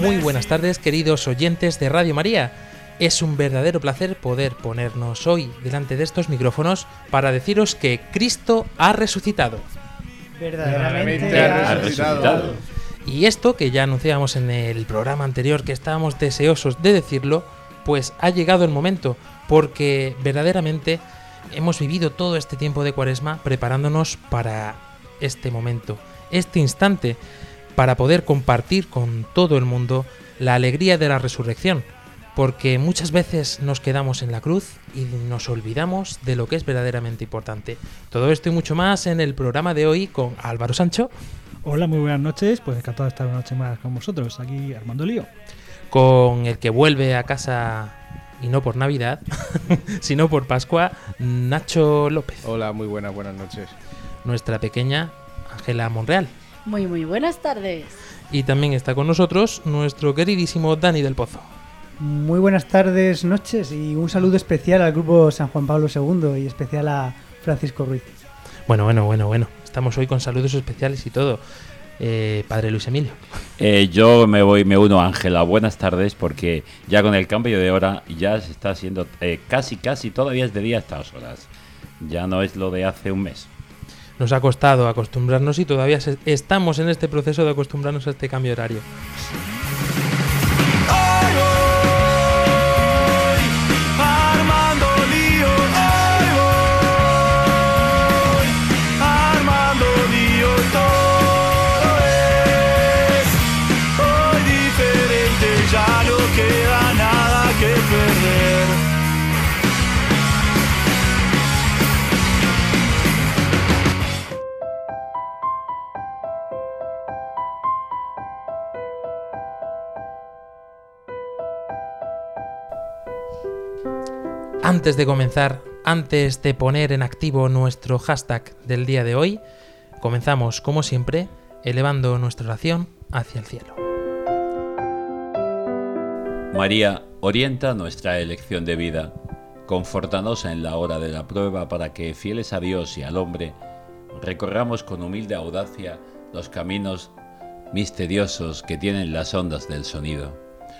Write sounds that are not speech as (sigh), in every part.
Muy buenas tardes, queridos oyentes de Radio María. Es un verdadero placer poder ponernos hoy delante de estos micrófonos para deciros que Cristo ha resucitado. Verdaderamente ha resucitado. Y esto que ya anunciábamos en el programa anterior que estábamos deseosos de decirlo, pues ha llegado el momento, porque verdaderamente hemos vivido todo este tiempo de cuaresma preparándonos para este momento, este instante, para poder compartir con todo el mundo la alegría de la resurrección, porque muchas veces nos quedamos en la cruz y nos olvidamos de lo que es verdaderamente importante. Todo esto y mucho más en el programa de hoy con Álvaro Sancho, Hola, muy buenas noches. Pues encantado de estar una noche más con vosotros, aquí Armando Lío. con el que vuelve a casa y no por Navidad, (laughs) sino por Pascua, Nacho López, Hola, muy buenas, buenas noches. nuestra pequeña Ángela Monreal. Muy, muy buenas tardes. Y también está con nosotros nuestro queridísimo Dani del Pozo. Muy buenas tardes, noches y un saludo especial al grupo San Juan Pablo II y especial a Francisco Ruiz. Bueno, bueno, bueno, bueno. Estamos hoy con saludos especiales y todo. Eh, padre Luis Emilio. Eh, yo me voy, me uno a Ángela. Buenas tardes, porque ya con el cambio de hora ya se está haciendo eh, casi, casi, todavía es de día a estas horas. Ya no es lo de hace un mes. Nos ha costado acostumbrarnos y todavía estamos en este proceso de acostumbrarnos a este cambio horario. Antes de comenzar, antes de poner en activo nuestro hashtag del día de hoy, comenzamos, como siempre, elevando nuestra oración hacia el cielo. María, orienta nuestra elección de vida. Confórtanos en la hora de la prueba para que, fieles a Dios y al hombre, recorramos con humilde audacia los caminos misteriosos que tienen las ondas del sonido,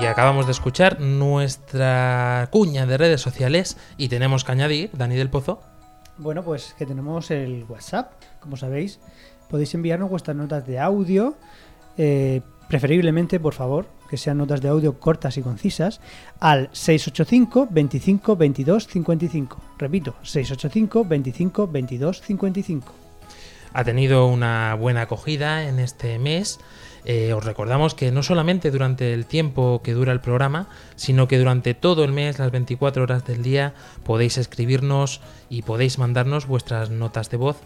Y acabamos de escuchar nuestra cuña de redes sociales y tenemos que añadir, Dani del Pozo, Bueno, pues que tenemos el WhatsApp, como sabéis. Podéis enviarnos vuestras notas de audio, eh, preferiblemente, por favor, que sean notas de audio cortas y concisas, al 685 25 22 55. Repito, 685 25 22 55. ha tenido una buena acogida en este mes. Eh, os recordamos que no solamente durante el tiempo que dura el programa, sino que durante todo el mes, las 24 horas del día, podéis escribirnos y podéis mandarnos vuestras notas de voz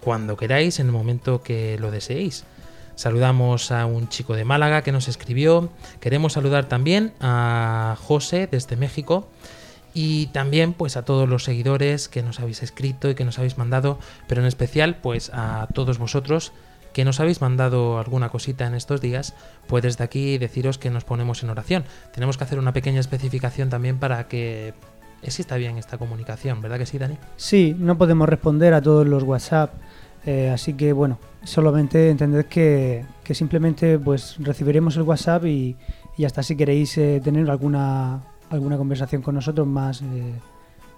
cuando queráis, en el momento que lo deseéis. Saludamos a un chico de Málaga que nos escribió. Queremos saludar también a José desde México. Y también pues a todos los seguidores que nos habéis escrito y que nos habéis mandado, pero en especial pues a todos vosotros que nos habéis mandado alguna cosita en estos días, pues desde aquí deciros que nos ponemos en oración. Tenemos que hacer una pequeña especificación también para que exista bien esta comunicación, ¿verdad que sí, Dani? Sí, no podemos responder a todos los WhatsApp, eh, así que bueno, solamente entended que, que simplemente pues recibiremos el WhatsApp y, y hasta si queréis eh, tener alguna alguna conversación con nosotros más eh,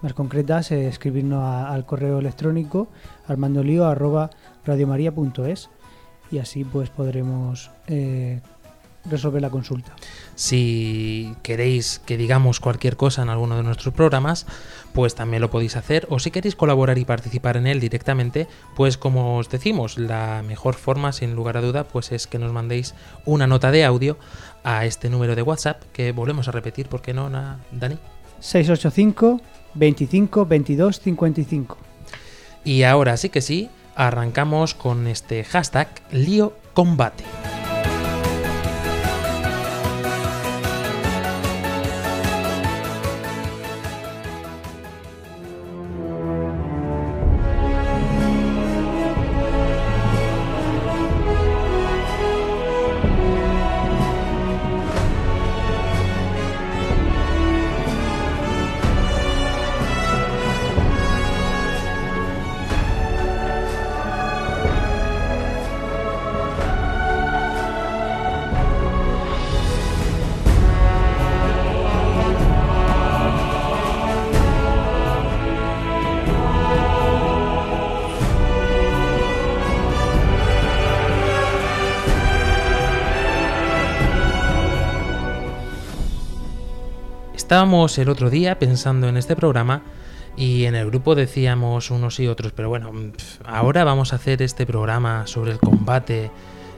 más concretas, escribirnos al correo electrónico armandolio@radiomaria.es y así pues podremos eh, resolver la consulta. Si queréis que digamos cualquier cosa en alguno de nuestros programas, pues también lo podéis hacer. O si queréis colaborar y participar en él directamente, pues como os decimos, la mejor forma, sin lugar a duda, pues es que nos mandéis una nota de audio a este número de WhatsApp, que volvemos a repetir, ¿por qué no, Dani? 685 25 22 55. Y ahora sí que sí, arrancamos con este hashtag lío combate. Estábamos el otro día pensando en este programa y en el grupo decíamos unos y otros, pero bueno, mm, ahora vamos a hacer este programa sobre el combate,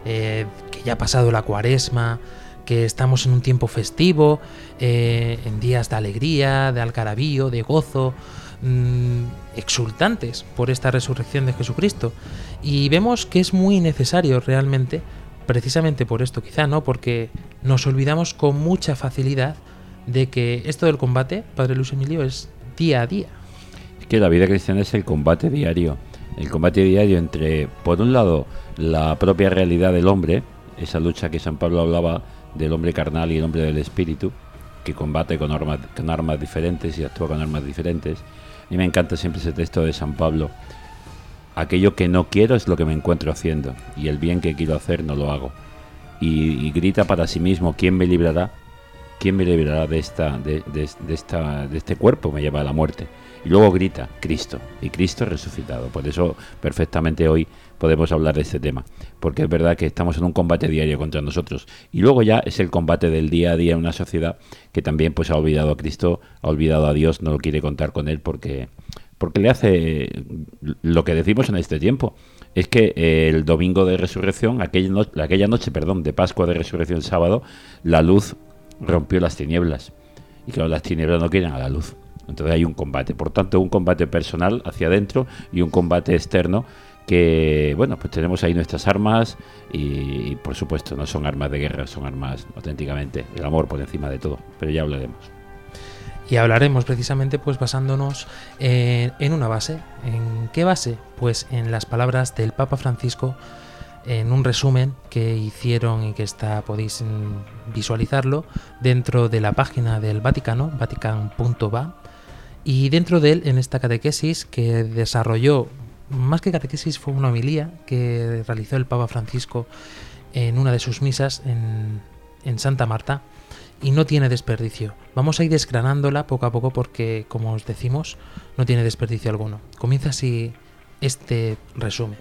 eh, que ya ha pasado la cuaresma, que estamos en un tiempo festivo, eh, en días de alegría, de algarabío, de gozo, mm, exultantes por esta resurrección de Jesucristo. Y vemos que es muy necesario realmente, precisamente por esto quizá, ¿no? Porque nos olvidamos con mucha facilidad de que esto del combate, Padre Luis Emilio, es día a día. Es que la vida cristiana es el combate diario. El combate diario entre, por un lado, la propia realidad del hombre, esa lucha que San Pablo hablaba del hombre carnal y el hombre del espíritu, que combate con armas, con armas diferentes y actúa con armas diferentes. A mí me encanta siempre ese texto de San Pablo. Aquello que no quiero es lo que me encuentro haciendo, y el bien que quiero hacer no lo hago. Y, y grita para sí mismo, ¿quién me librará? ¿Quién me librará de, esta, de, de- esta, de este cuerpo? Me lleva a la muerte. Y luego grita, Cristo, y Cristo resucitado. Por eso perfectamente hoy podemos hablar de este tema, porque es verdad que estamos en un combate diario contra nosotros. Y luego ya es el combate del día a día en una sociedad que también pues ha olvidado a Cristo, ha olvidado a Dios, no lo quiere contar con él porque, porque le hace lo que decimos en este tiempo. Es que eh, el domingo de resurrección, aquella, aquella noche, perdón, de Pascua de resurrección sábado, la luz rompió las tinieblas. Y claro, las tinieblas no quieren a la luz. Entonces hay un combate. Por tanto, un combate personal hacia adentro y un combate externo que, bueno, pues tenemos ahí nuestras armas y, y, por supuesto no son armas de guerra, son armas auténticamente el amor por encima de todo. Pero ya hablaremos. Y hablaremos precisamente pues basándonos en, en una base. ¿En qué base? Pues en las palabras del Papa Francisco en un resumen que hicieron y que está podéis visualizarlo dentro de la página del Vaticano, vatican.va y dentro de él en esta catequesis que desarrolló más que catequesis fue una homilía que realizó el Papa Francisco en una de sus misas en, en Santa Marta y no tiene desperdicio. Vamos a ir desgranándola poco a poco porque, como os decimos, no tiene desperdicio alguno. Comienza así este resumen.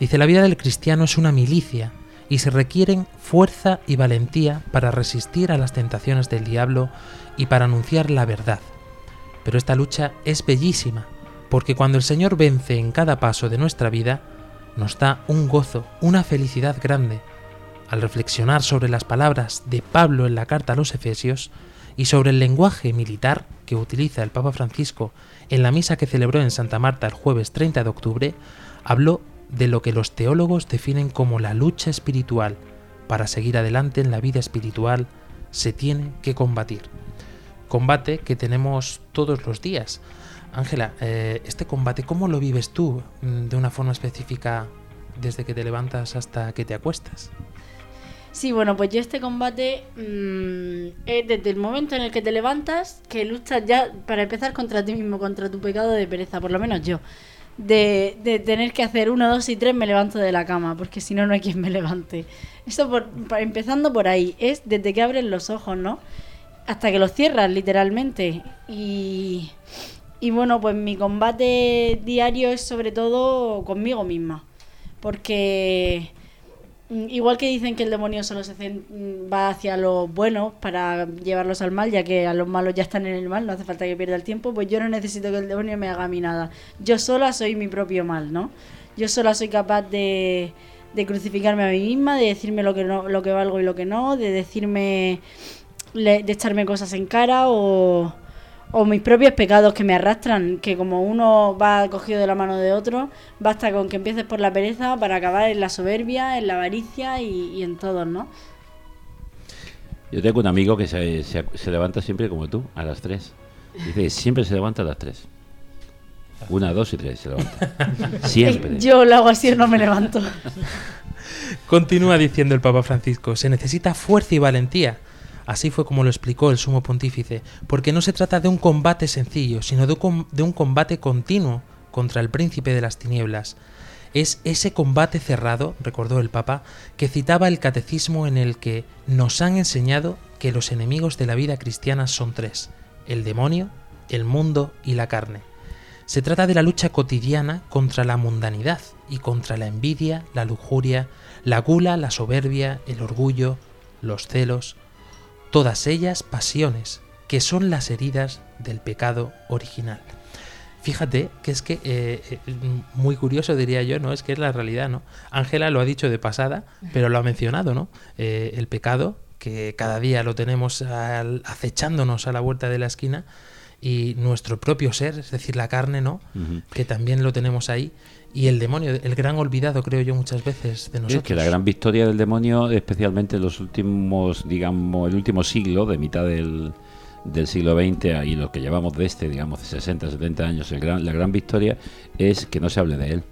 Dice, la vida del cristiano es una milicia y se requieren fuerza y valentía para resistir a las tentaciones del diablo y para anunciar la verdad. Pero esta lucha es bellísima, porque cuando el Señor vence en cada paso de nuestra vida, nos da un gozo, una felicidad grande. Al reflexionar sobre las palabras de Pablo en la carta a los Efesios y sobre el lenguaje militar que utiliza el Papa Francisco en la misa que celebró en Santa Marta el jueves 30 de octubre, habló de lo que los teólogos definen como la lucha espiritual. Para seguir adelante en la vida espiritual se tiene que combatir. Combate que tenemos todos los días. Ángela, eh, este combate, ¿cómo lo vives tú mm, de una forma específica desde que te levantas hasta que te acuestas. Sí, bueno, pues yo este combate mm, es desde el momento en el que te levantas, que luchas ya para empezar contra ti mismo, contra tu pecado de pereza, por lo menos yo. De, de tener que hacer uno, dos y tres me levanto de la cama, porque si no, no hay quien me levante. Esto por, empezando por ahí, es desde que abres los ojos, ¿no? Hasta que los cierras, literalmente. Y, y bueno, pues mi combate diario es sobre todo conmigo misma. Porque Igual que dicen que el demonio solo se mm, va hacia los buenos para llevarlos al mal, ya que a los malos ya están en el mal, no hace falta que pierda el tiempo, pues yo no necesito que el demonio me haga a mí nada. Yo sola soy mi propio mal, ¿no? Yo sola soy capaz de, de crucificarme a mí misma, de decirme lo que, no, lo que valgo y lo que no, de decirme, de echarme cosas en cara o, o mis propios pecados que me arrastran, que como uno va cogido de la mano de otro, basta con que empieces por la pereza para acabar en la soberbia, en la avaricia y, y en todos, ¿no? Yo tengo un amigo que se, se- se levanta siempre como tú, a las 3. Dice siempre se levanta a las 3. Una, dos y tres se levanta. (laughs) Siempre. Yo lo hago así o no me levanto. Continúa diciendo el Papa Francisco, se necesita fuerza y valentía. Así fue como lo explicó el sumo pontífice, porque no se trata de un combate sencillo, sino de un, de un combate continuo contra el príncipe de las tinieblas. Es ese combate cerrado, recordó el Papa, que citaba el catecismo en el que nos han enseñado que los enemigos de la vida cristiana son tres, el demonio, el mundo y la carne. Se trata de la lucha cotidiana contra la mundanidad y contra la envidia, la lujuria, la gula, la soberbia, el orgullo, los celos, todas ellas pasiones, que son las heridas del pecado original. Fíjate que es que, eh, eh, muy curioso diría yo, ¿no? Es que es la realidad, ¿no? Ángela lo ha dicho de pasada, pero lo ha mencionado, ¿no? Eh, el pecado, que cada día lo tenemos acechándonos a la vuelta de la esquina, y nuestro propio ser, es decir, la carne, ¿no? Que también lo tenemos ahí, y el demonio, el gran olvidado, creo yo, muchas veces de nosotros. Es que la gran victoria del demonio, especialmente en los últimos, digamos, el último siglo, de mitad del, del siglo XX y lo que llevamos de este, digamos, de 60, 70 años, el gran, la gran victoria es que no se hable de él.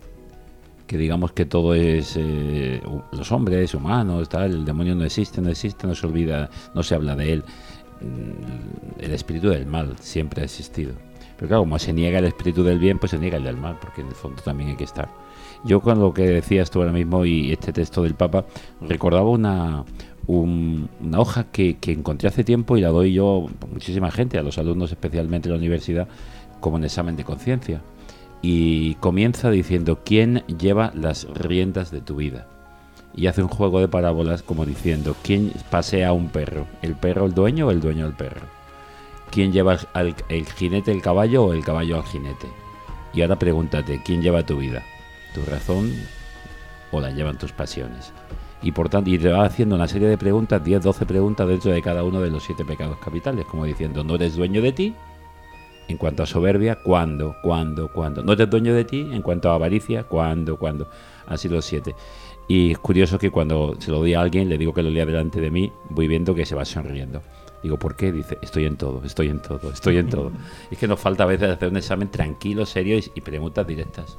Que digamos que todo es eh, los hombres, humanos, tal, el demonio no existe, no existe, no se olvida, no se habla de él. Mm, El espíritu del mal siempre ha existido. Pero claro, como se niega el espíritu del bien, pues se niega el del mal, porque en el fondo también hay que estar. Yo con lo que decías tú ahora mismo y este texto del Papa, recordaba una, un- una hoja que, que encontré hace tiempo y la doy yo a muchísima gente, a los alumnos especialmente de la universidad, como en examen de conciencia. Y comienza diciendo, ¿quién lleva las riendas de tu vida? Y hace un juego de parábolas como diciendo, ¿quién pasea a un perro? ¿El perro el dueño o el dueño el perro? ¿Quién lleva al, el jinete el caballo o el caballo al jinete? Y ahora pregúntate, ¿quién lleva tu vida? ¿Tu razón o la llevan tus pasiones? Y por tanto, y te va haciendo una serie de preguntas, 10, 12 preguntas dentro de cada uno de los siete pecados capitales, como diciendo, no eres dueño de ti. En cuanto a soberbia, ¿cuándo? ¿Cuándo? ¿Cuándo? No eres dueño de ti. En cuanto a avaricia, ¿cuándo? ¿Cuándo? Así los siete. Y es curioso que cuando se lo di a alguien, le digo que lo lea delante de mí, voy viendo que se va sonriendo. Digo, ¿por qué? Dice, estoy en todo, estoy en todo, estoy en todo. (laughs) Es que nos falta a veces hacer un examen tranquilo, serio y, y preguntas directas.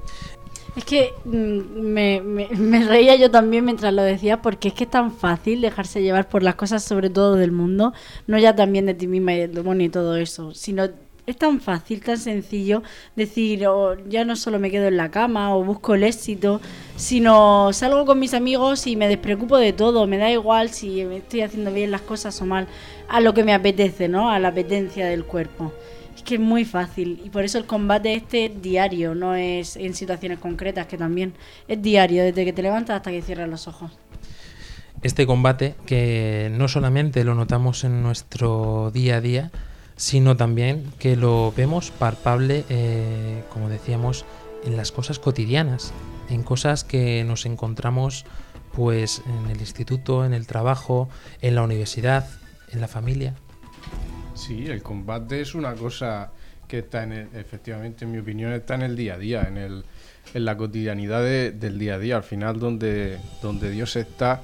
Es que mm, me, me- (laughs) me reía yo también mientras lo decía, porque es que es tan fácil dejarse llevar por las cosas, sobre todo del mundo, no ya también de ti misma y del demonio y todo eso, sino es tan fácil, tan sencillo decir, "Oh, ya no solo me quedo en la cama o busco el éxito, sino salgo con mis amigos y me despreocupo de todo, me da igual si estoy haciendo bien las cosas o mal, a lo que me apetece, ¿no? A la apetencia del cuerpo. Es que es muy fácil y por eso el combate este es diario, no es en situaciones concretas, que también es diario, desde que te levantas hasta que cierras los ojos. este combate que no solamente lo notamos en nuestro día a día, sino también que lo vemos palpable, eh, como decíamos, en las cosas cotidianas, en cosas que nos encontramos pues en el instituto, en el trabajo, en la universidad, en la familia. Sí, el combate es una cosa que está en el- efectivamente, en mi opinión, está en el día a día, en, el, en la cotidianidad de- del día a día. Al final, donde, donde Dios está,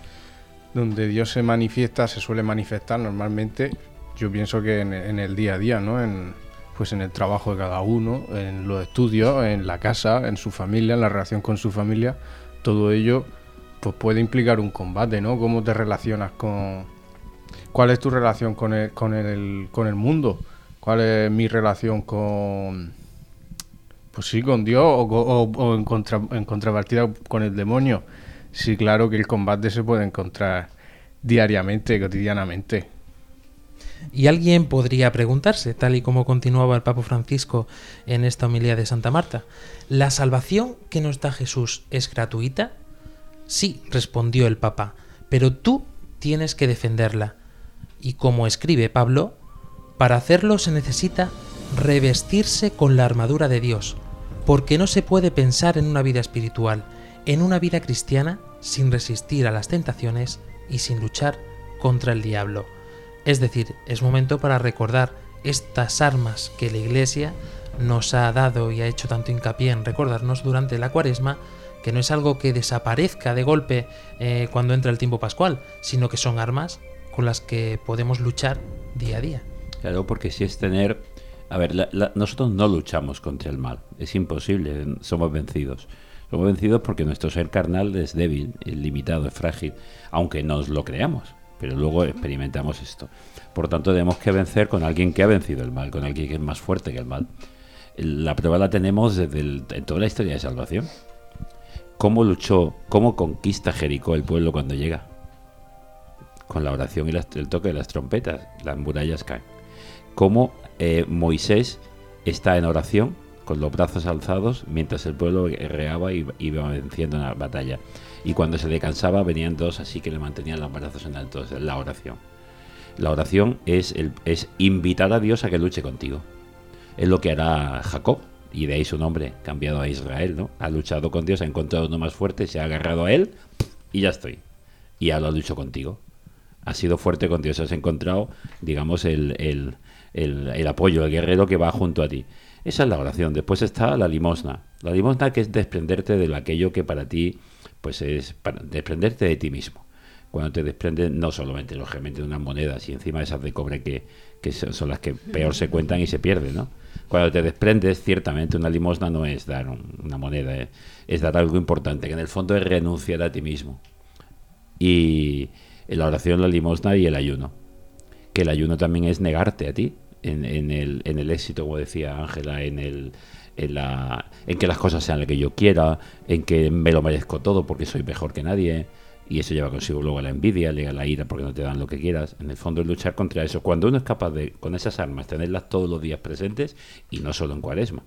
donde Dios se manifiesta, se suele manifestar normalmente, yo pienso que en, en el día a día, ¿no? En, pues en el trabajo de cada uno, en los estudios, en la casa, en su familia, en la relación con su familia. todo ello pues puede implicar un combate, ¿no? ¿Cómo te relacionas con... ¿Cuál es tu relación con el, con el, con el mundo? ¿Cuál es mi relación con... Pues sí, con Dios o, en, contra- en contrapartida con el demonio. Sí, claro que el combate se puede encontrar diariamente, cotidianamente. Y alguien podría preguntarse, tal y como continuaba el Papa Francisco en esta homilía de Santa Marta, ¿la salvación que nos da Jesús es gratuita? Sí, respondió el Papa, pero tú tienes que defenderla. Y como escribe Pablo, para hacerlo se necesita revestirse con la armadura de Dios, porque no se puede pensar en una vida espiritual, en una vida cristiana, sin resistir a las tentaciones y sin luchar contra el diablo. Es decir, es momento para recordar estas armas que la Iglesia nos ha dado y ha hecho tanto hincapié en recordarnos durante la cuaresma, que no es algo que desaparezca de golpe eh, cuando entra el tiempo pascual, sino que son armas con las que podemos luchar día a día. Claro, porque si es tener... A ver, la- la- nosotros no luchamos contra el mal, es imposible, somos vencidos. Somos vencidos porque nuestro ser carnal es débil, es limitado, es frágil, aunque nos lo creamos, pero luego experimentamos esto. Por tanto, tenemos que vencer con alguien que ha vencido el mal, con alguien que es más fuerte que el mal. La prueba la tenemos desde en toda la historia de salvación. ¿Cómo luchó, cómo conquista Jericó el pueblo cuando llega? Con la oración y el toque de las trompetas, las murallas caen. Cómo eh, Moisés está en oración con los brazos alzados mientras el pueblo guerreaba y iba venciendo en la batalla. Y cuando se le cansaba venían dos así que le mantenían los brazos en alto, es la oración. La oración es, el, es invitar a Dios a que luche contigo. Es lo que hará Jacob, y de ahí su nombre, cambiado a Israel, ¿no? Ha luchado con Dios, ha encontrado uno más fuerte, se ha agarrado a él y ya estoy. Y ahora lucho contigo. Has sido fuerte con Dios, has encontrado, digamos, el, el, el, el apoyo, el guerrero que va junto a ti. Esa es la oración. Después está la limosna. La limosna que es desprenderte de aquello que para ti, pues es para desprenderte de ti mismo. Cuando te desprendes, no solamente, lógicamente, de unas monedas y encima esas de cobre que, que son las que peor se cuentan y se pierden, ¿no? Cuando te desprendes, ciertamente una limosna no es dar un- una moneda, eh, es dar algo importante, que en el fondo es renunciar a ti mismo. Y la oración, la limosna y el ayuno. Que el ayuno también es negarte a ti en, en el, en el éxito, como decía Ángela, en el en, la, en que las cosas sean lo que yo quiera, en que me lo merezco todo porque soy mejor que nadie, y eso lleva consigo luego la envidia, llega la ira porque no te dan lo que quieras. En el fondo es luchar contra eso. Cuando uno es capaz de, con esas armas, tenerlas todos los días presentes y no solo en cuaresma.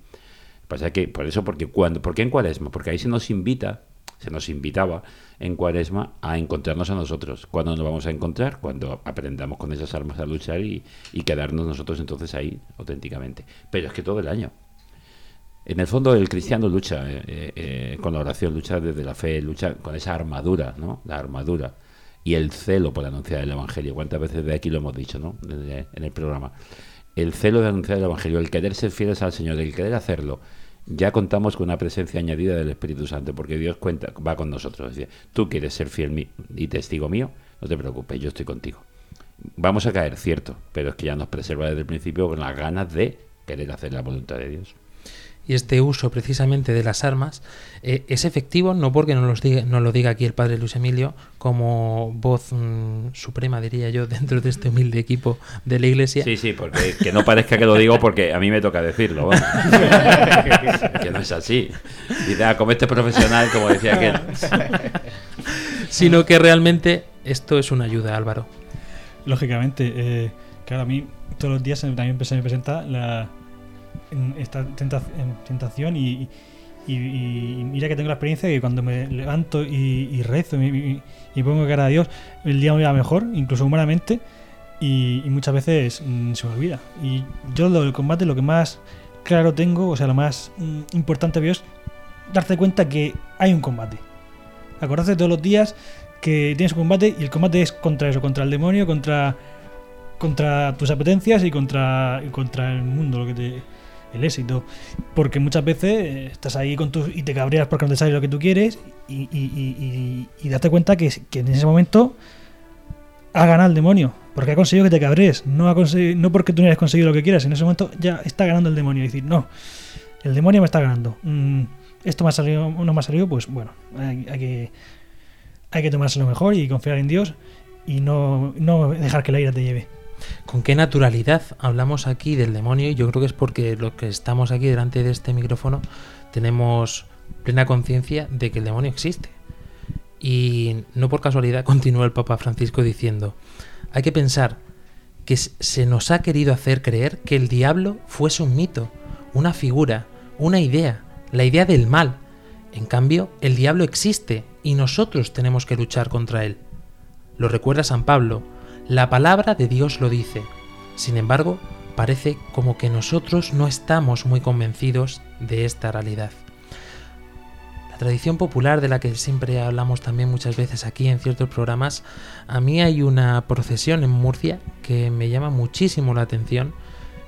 Pasa que, por eso, porque cuando, ¿por qué en cuaresma? Porque ahí se nos invita, se nos invitaba en cuaresma a encontrarnos a nosotros. ¿Cuándo nos vamos a encontrar? Cuando aprendamos con esas armas a luchar y quedarnos nosotros entonces ahí auténticamente. Pero es que todo el año. En el fondo el cristiano lucha eh, eh, eh, con la oración, lucha desde la fe, lucha con esa armadura, ¿no? La armadura y el celo por anunciar el Evangelio. ¿Cuántas veces de aquí lo hemos dicho, ¿no? En el programa. El celo de anunciar el Evangelio, el querer ser fieles al Señor, el querer hacerlo. Ya contamos con una presencia añadida del Espíritu Santo, porque Dios cuenta, va con nosotros. Decir, tú quieres ser fiel mi- y testigo mío, no te preocupes, yo estoy contigo. Vamos a caer, cierto, pero es que ya nos preserva desde el principio con las ganas de querer hacer la voluntad de Dios. Y este uso precisamente de las armas eh, es efectivo no porque nos, los diga, nos lo diga aquí el padre Luis Emilio como voz mm, suprema, diría yo, (laughs) dentro de este humilde equipo de la iglesia. Sí, sí, porque que no parezca que lo digo porque a mí me toca decirlo. (laughs) que no es así. Dice, ah, como este profesional, como decía aquel. (laughs) sino que realmente esto es una ayuda, Álvaro. Lógicamente, eh, claro, a mí todos los días también se me presenta la, en esta tenta- en tentación y, y- y mira que tengo la experiencia que cuando me levanto y, y rezo y, pongo cara a Dios, el día me va mejor, incluso humanamente, y, muchas veces mm, se me olvida. Y yo lo del combate lo que más claro tengo, o sea, lo más mm, importante veo es darte cuenta que hay un combate. Acordarte todos los días que tienes un combate y el combate es contra eso, contra el demonio, contra contra tus apetencias y contra contra el mundo, lo que te el éxito, porque muchas veces eh, estás ahí con tus y te cabreas porque no te sale lo que tú quieres y, y, y- y- date cuenta que, que en ese momento ha ganado el demonio, porque ha conseguido que te cabrees, no ha no porque tú no hayas conseguido lo que quieras, en ese momento ya está ganando el demonio, y decir, no, el demonio me está ganando. Mm, esto me ha salido, no me ha salido, pues bueno, hay, hay que, hay que tomárselo mejor y confiar en Dios y no, no dejar que la ira te lleve. Con qué naturalidad hablamos aquí del demonio y yo creo que es porque los que estamos aquí delante de este micrófono tenemos plena conciencia de que el demonio existe. Y no por casualidad (laughs) continúa el Papa Francisco diciendo, hay que pensar que se nos ha querido hacer creer que el diablo fuese un mito, una figura, una idea, la idea del mal. En cambio, el diablo existe y nosotros tenemos que luchar contra él. Lo recuerda San Pablo, la palabra de Dios lo dice. Sin embargo, parece como que nosotros no estamos muy convencidos de esta realidad. La tradición popular de la que siempre hablamos también muchas veces aquí en ciertos programas, a mí hay una procesión en Murcia que me llama muchísimo la atención,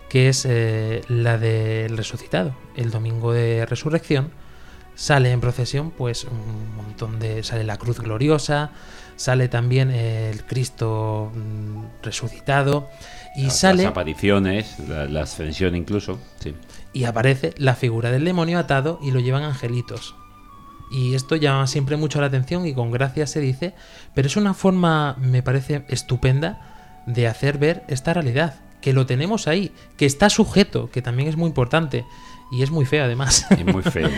que es eh, la del resucitado. El domingo de resurrección sale en procesión pues un montón de... sale la cruz gloriosa, sale también el Cristo mm, resucitado y Las- sale Las apariciones, la, la ascensión incluso. Sí. y aparece la figura del demonio atado y lo llevan angelitos. Y esto llama siempre mucho la atención y con gracia se dice, pero es una forma, me parece estupenda, de hacer ver esta realidad, que lo tenemos ahí, que está sujeto, que también es muy importante y es muy feo además. (laughs) Es muy feo.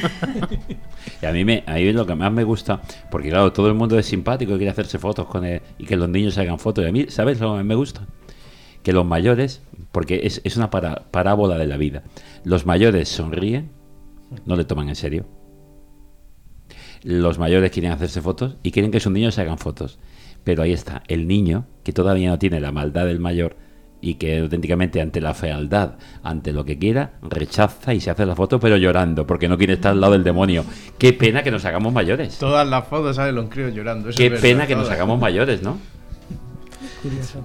y a mí, me, a mí lo que más me gusta, porque claro, todo el mundo es simpático y quiere hacerse fotos con él y que los niños hagan fotos. Y a mí, ¿sabes lo que me gusta? Que los mayores, porque es, es una para- parábola de la vida, los mayores sonríen, no le toman en serio. Los mayores quieren hacerse fotos y quieren que sus niños se hagan fotos. Pero ahí está, el niño, que todavía no tiene la maldad del mayor y que auténticamente ante la fealdad, ante lo que quiera, rechaza y se hace la foto pero llorando porque no quiere estar al lado del demonio. Qué pena que nos hagamos mayores. Todas las fotos salen los críos llorando. eso Qué es verdad, pena que nos hagamos mayores, ¿no? Curioso.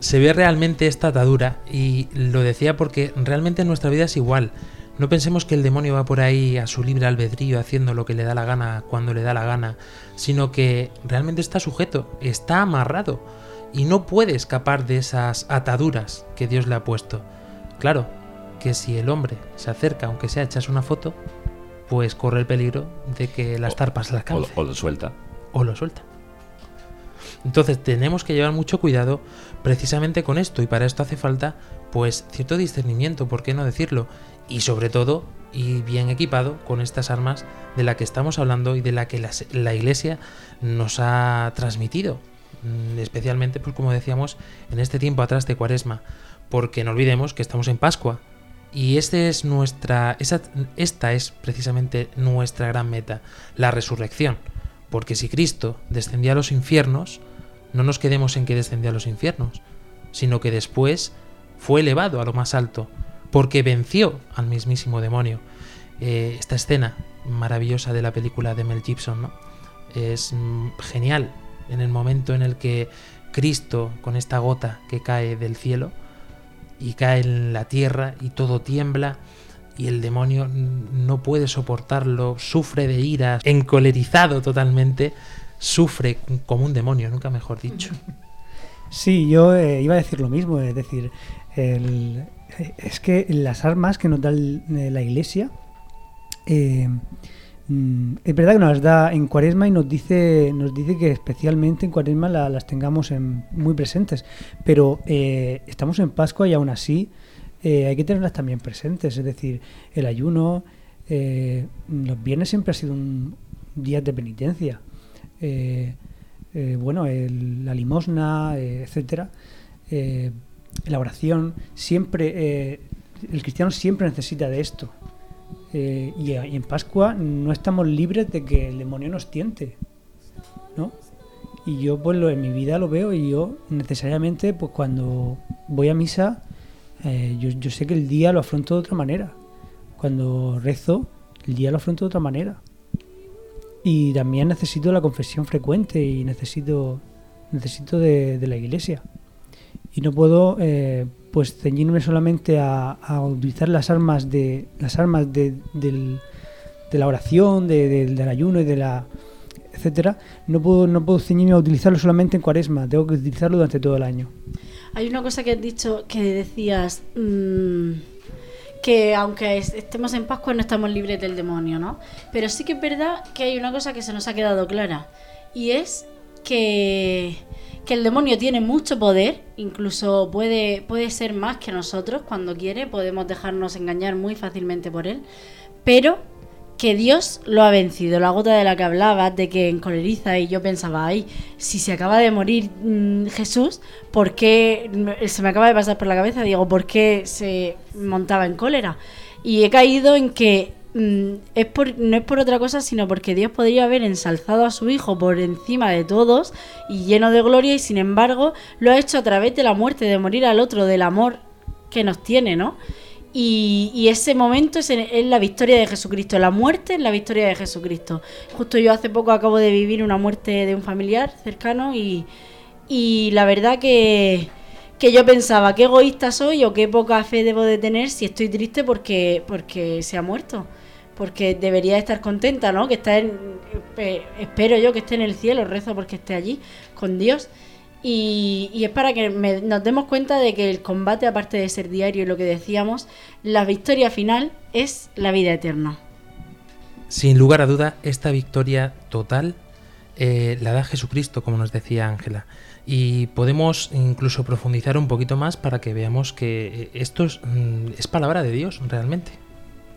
se ve realmente esta atadura y lo decía porque realmente en nuestra vida es igual. No pensemos que el demonio va por ahí a su libre albedrío haciendo lo que le da la gana cuando le da la gana, sino que realmente está sujeto, está amarrado y no puede escapar de esas ataduras que Dios le ha puesto. Claro, que si el hombre se acerca, aunque sea echas una foto, pues corre el peligro de que las tarpas la O, alcancen o lo suelta. o lo suelta. Entonces tenemos que llevar mucho cuidado precisamente con esto y para esto hace falta pues cierto discernimiento, ¿por qué no decirlo? Y sobre todo, y bien equipado con estas armas de la que estamos hablando y de la que la, la Iglesia nos ha transmitido, especialmente pues como decíamos en este tiempo atrás de Cuaresma, porque no olvidemos que estamos en Pascua y este es nuestra esta es precisamente nuestra gran meta, la resurrección. Porque si Cristo descendió a los infiernos, no nos quedemos en que descendió a los infiernos, sino que después fue elevado a lo más alto, porque venció al mismísimo demonio. Eh, esta escena maravillosa de la película de Mel Gibson, ¿no? Es mm, genial en el momento en el que Cristo, con esta gota que cae del cielo, y cae en la tierra y todo tiembla y el demonio no puede soportarlo, sufre de ira, encolerizado totalmente, sufre como un demonio, nunca mejor dicho. (laughs) Sí, yo eh, iba a decir lo mismo, es decir, eh, es que las armas que nos da eh, la iglesia, es verdad que nos da en cuaresma y nos dice, nos dice que especialmente en cuaresma la- las tengamos en- muy presentes, pero eh, estamos en Pascua y aún así eh, hay que tenerlas también presentes, es decir, el ayuno, eh, los viernes siempre ha sido un día de penitencia. Bueno, el- la limosna, etcétera, la oración, siempre, el cristiano siempre necesita de esto. Eh, y, a- y en Pascua no estamos libres de que el demonio nos tiente, ¿no? Y yo pues lo, en mi vida lo veo y yo necesariamente pues cuando voy a misa eh, yo, yo sé que el día lo afronto de otra manera. Cuando rezo, el día lo afronto de otra manera. Y también necesito la confesión frecuente y necesito, necesito de, la iglesia. Y no puedo eh, pues ceñirme solamente a, a utilizar las armas de las armas de, de la oración, de- del- del ayuno y de la etcétera. No puedo, no puedo ceñirme a utilizarlo solamente en cuaresma, tengo que utilizarlo durante todo el año. Hay una cosa que has dicho que decías mm, que aunque es- estemos en Pascua no estamos libres del demonio, ¿no? Pero sí que es verdad que hay una cosa que se nos ha quedado clara y es que, que el demonio tiene mucho poder, incluso puede, puede ser más que nosotros cuando quiere, podemos dejarnos engañar muy fácilmente por él, pero que Dios lo ha vencido. La gota de la que hablabas, de que encoleriza, y yo pensaba, ay, si se acaba de morir mm, Jesús, ¿por qué se me acaba de pasar por la cabeza? Digo, ¿por qué se montaba en cólera? Y he caído en que es por, no es por otra cosa, sino porque Dios podría haber ensalzado a su Hijo por encima de todos y lleno de gloria, y sin embargo lo ha hecho a través de la muerte, de morir al otro, del amor que nos tiene, ¿no? Y, y ese momento es, en- es la victoria de Jesucristo. La muerte es la victoria de Jesucristo. Justo yo hace poco acabo de vivir una muerte de un familiar cercano y, y la verdad que, que yo pensaba qué egoísta soy o qué poca fe debo de tener si estoy triste porque, porque se ha muerto. Porque debería estar contenta, ¿no? Que está en, eh, espero yo que esté en el cielo, rezo porque esté allí con Dios. Y, es para que nos demos cuenta de que el combate, aparte de ser diario y lo que decíamos, la victoria final es la vida eterna. Sin lugar a duda, esta victoria total eh, la da Jesucristo, como nos decía Ángela. Y podemos incluso profundizar un poquito más para que veamos que eh, esto es, mm, es palabra de Dios realmente.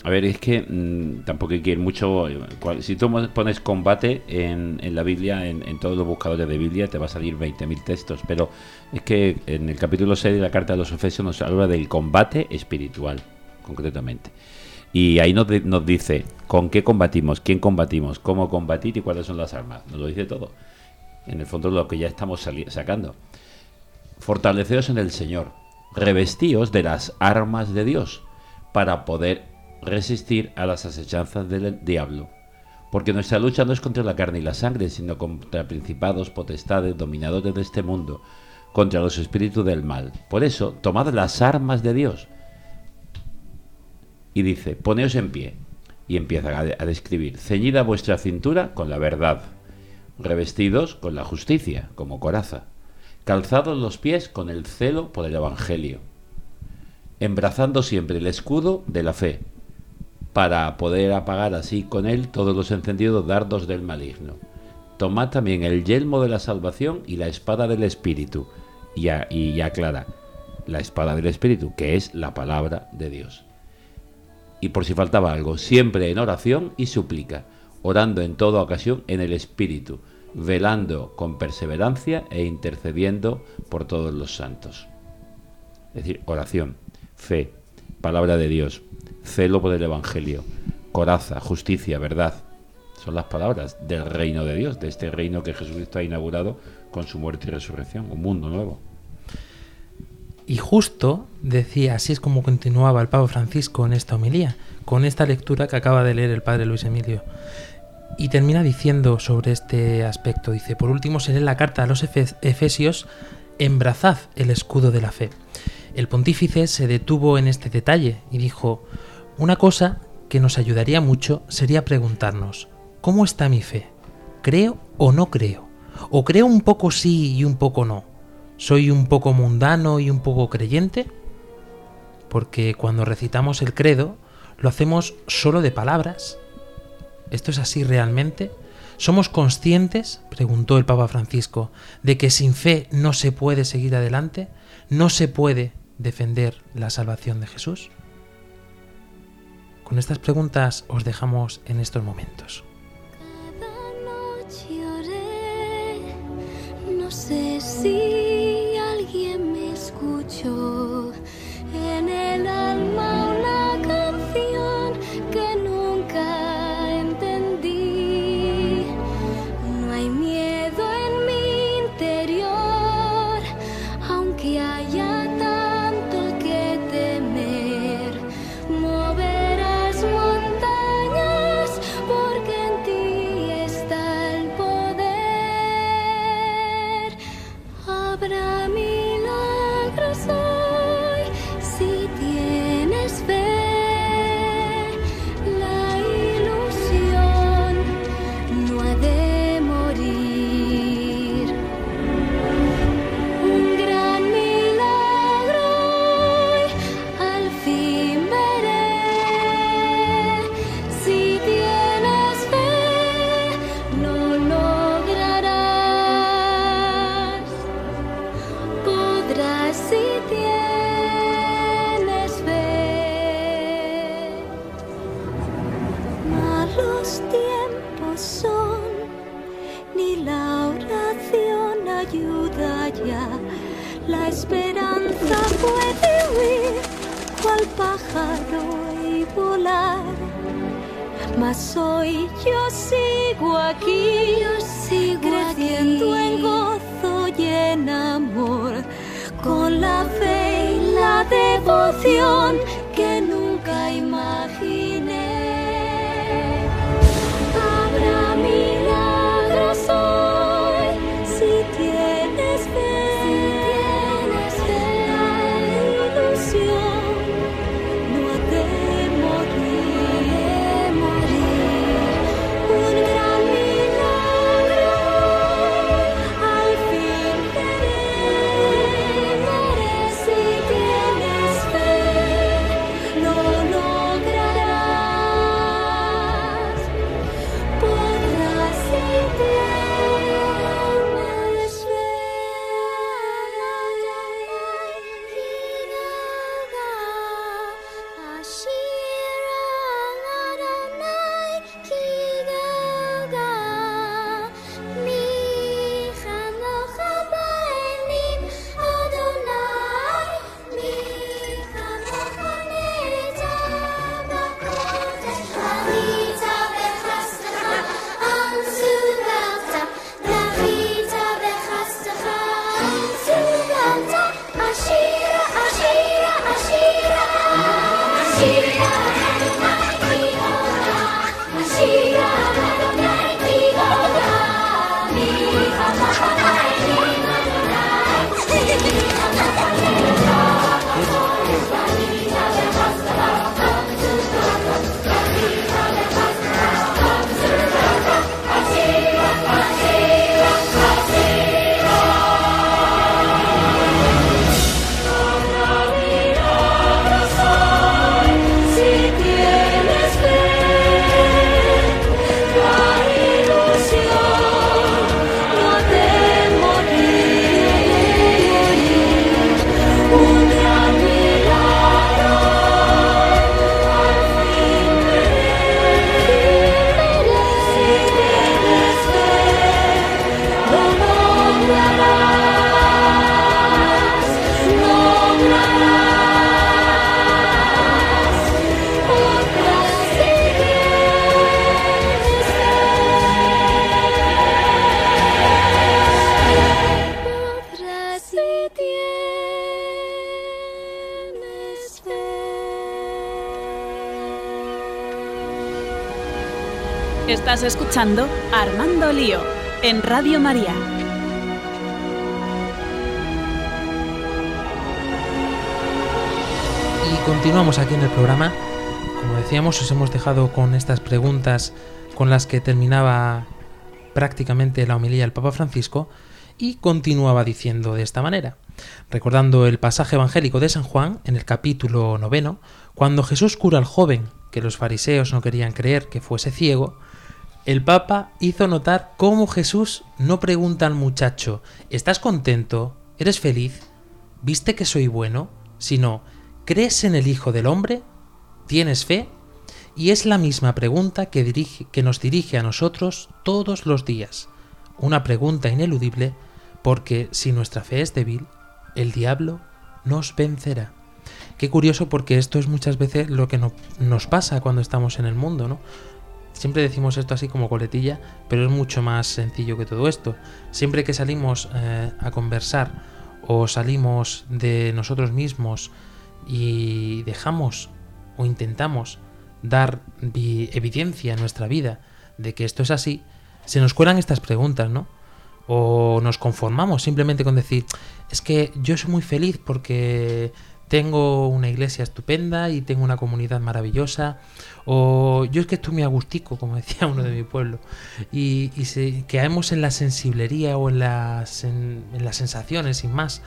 A ver, es que mm, tampoco hay que ir mucho. eh, Si tú pones combate en, la Biblia, en, todos los buscadores de Biblia, te va a salir 20.000 textos. Pero es que en el capítulo 6 de la carta de los Efesios nos habla del combate espiritual, concretamente. Y ahí nos, di- nos dice con qué combatimos, quién combatimos, cómo combatir y cuáles son las armas. Nos lo dice todo. En el fondo, lo que ya estamos sacando. Fortaleceos en el Señor, revestíos de las armas de Dios, para poder resistir a las asechanzas del diablo. Porque nuestra lucha no es contra la carne y la sangre, sino contra principados, potestades, dominadores de este mundo, contra los espíritus del mal. Por eso, tomad las armas de Dios. Y dice, poneos en pie. Y empieza a, describir, ceñida vuestra cintura con la verdad, revestidos con la justicia, como coraza, calzados los pies con el celo por el Evangelio, embrazando siempre el escudo de la fe, para poder apagar así con él todos los encendidos dardos del maligno. Tomad también el yelmo de la salvación y la espada del Espíritu, y, a- y aclara, la espada del Espíritu, que es la palabra de Dios. Y por si faltaba algo, siempre en oración y súplica, orando en toda ocasión en el Espíritu, velando con perseverancia e intercediendo por todos los santos. Es decir, oración, fe, palabra de Dios, celo por el Evangelio, coraza, justicia, verdad. Son las palabras del reino de Dios, de este reino que Jesucristo ha inaugurado con su muerte y resurrección, un mundo nuevo. Y justo decía, así es como continuaba el Papa Francisco en esta homilía, con esta lectura que acaba de leer el Padre Luis Emilio. Y termina diciendo sobre este aspecto, dice, por último se lee la carta a los Efe- Efesios, embrazad el escudo de la fe. El pontífice se detuvo en este detalle y dijo, una cosa que nos ayudaría mucho sería preguntarnos, ¿cómo está mi fe? ¿Creo o no creo? ¿O creo un poco sí y un poco no? ¿Soy un poco mundano y un poco creyente? Porque cuando recitamos el credo, lo hacemos solo de palabras. ¿Esto es así realmente? ¿Somos conscientes, preguntó el Papa Francisco, de que sin fe no se puede seguir adelante? ¿No se puede defender la salvación de Jesús? Con estas preguntas os dejamos en estos momentos. Lloré, no sé si alguien me escuchó. En el alma una canción que nunca entendí. No hay miedo en mi interior, aunque haya Estás escuchando Armando Lío en Radio María. Y continuamos aquí en el programa. Como decíamos, os hemos dejado con estas preguntas con las que terminaba prácticamente la homilía del Papa Francisco y continuaba diciendo de esta manera, recordando el pasaje evangélico de San Juan en el capítulo noveno, cuando Jesús cura al joven que los fariseos no querían creer que fuese ciego, el Papa hizo notar cómo Jesús no pregunta al muchacho, ¿estás contento? ¿Eres feliz? ¿Viste que soy bueno? Sino, ¿crees en el Hijo del Hombre? ¿Tienes fe? Y es la misma pregunta que, nos dirige a nosotros todos los días. Una pregunta ineludible porque si nuestra fe es débil, el diablo nos vencerá. Qué curioso porque esto es muchas veces lo que no- nos pasa cuando estamos en el mundo, ¿no? Siempre decimos esto así como coletilla, pero es mucho más sencillo que todo esto. Siempre que salimos eh, a conversar o salimos de nosotros mismos y dejamos o intentamos dar vi- evidencia en nuestra vida de que esto es así, se nos cuelan estas preguntas, ¿no? O nos conformamos simplemente con decir, es que yo soy muy feliz porque tengo una iglesia estupenda y tengo una comunidad maravillosa, o yo es que estoy muy agustico, como (laughs) decía uno de mi pueblo, y, y caemos en la sensiblería o en las, en las sensaciones sin más.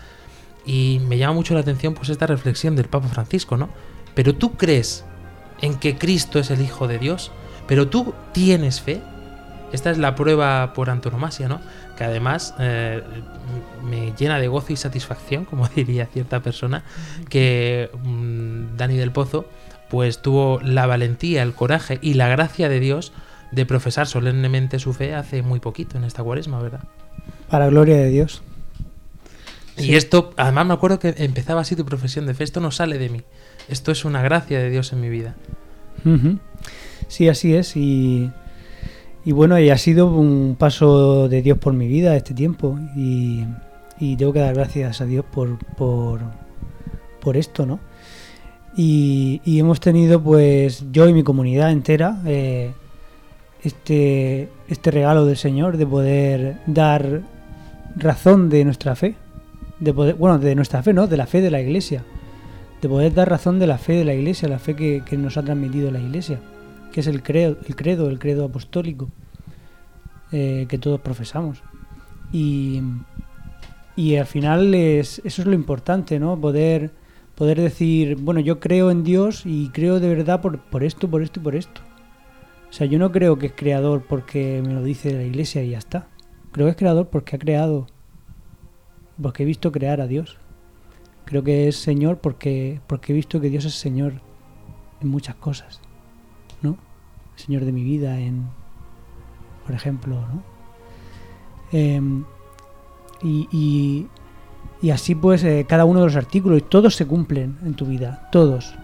Y me llama mucho la atención pues esta reflexión del Papa Francisco, ¿no? Pero tú crees en que Cristo es el Hijo de Dios, pero tú tienes fe. Esta es la prueba por antonomasia, ¿no? Que además eh, me llena de gozo y satisfacción, como (laughs) diría cierta persona, que mm, Dani del Pozo pues tuvo la valentía, el coraje y la gracia de Dios de profesar solemnemente su fe hace muy poquito en esta cuaresma, ¿verdad? Para gloria de Dios. Y esto, además me acuerdo que empezaba así tu profesión de fe, esto no sale de mí, esto es una gracia de Dios en mi vida. Sí, así es. Y, y bueno, y ha sido un paso de Dios por mi vida este tiempo. Y, tengo que dar gracias a Dios por, por, por esto, ¿no? Y, y hemos tenido, pues, yo y mi comunidad entera, eh, este, este regalo del Señor de poder dar razón de nuestra fe. De poder, bueno, de nuestra fe, ¿no? De la fe de la Iglesia. De poder dar razón de la fe de la Iglesia, la fe que nos ha transmitido la Iglesia, que es el credo, el credo, el credo apostólico eh, que todos profesamos. Y, y al final es, eso es lo importante, ¿no? Poder, poder decir, bueno, yo creo en Dios y creo de verdad por, por esto, por esto y por esto. O sea, yo no creo que es creador porque me lo dice la iglesia y ya está. Creo que es creador porque ha creado, porque he visto crear a Dios. Creo que es Señor porque, porque he visto que Dios es Señor en muchas cosas. Señor de mi vida en, por ejemplo, ¿no? Em, y, y, y así pues eh, cada uno de los artículos y todos se cumplen en tu vida, todos.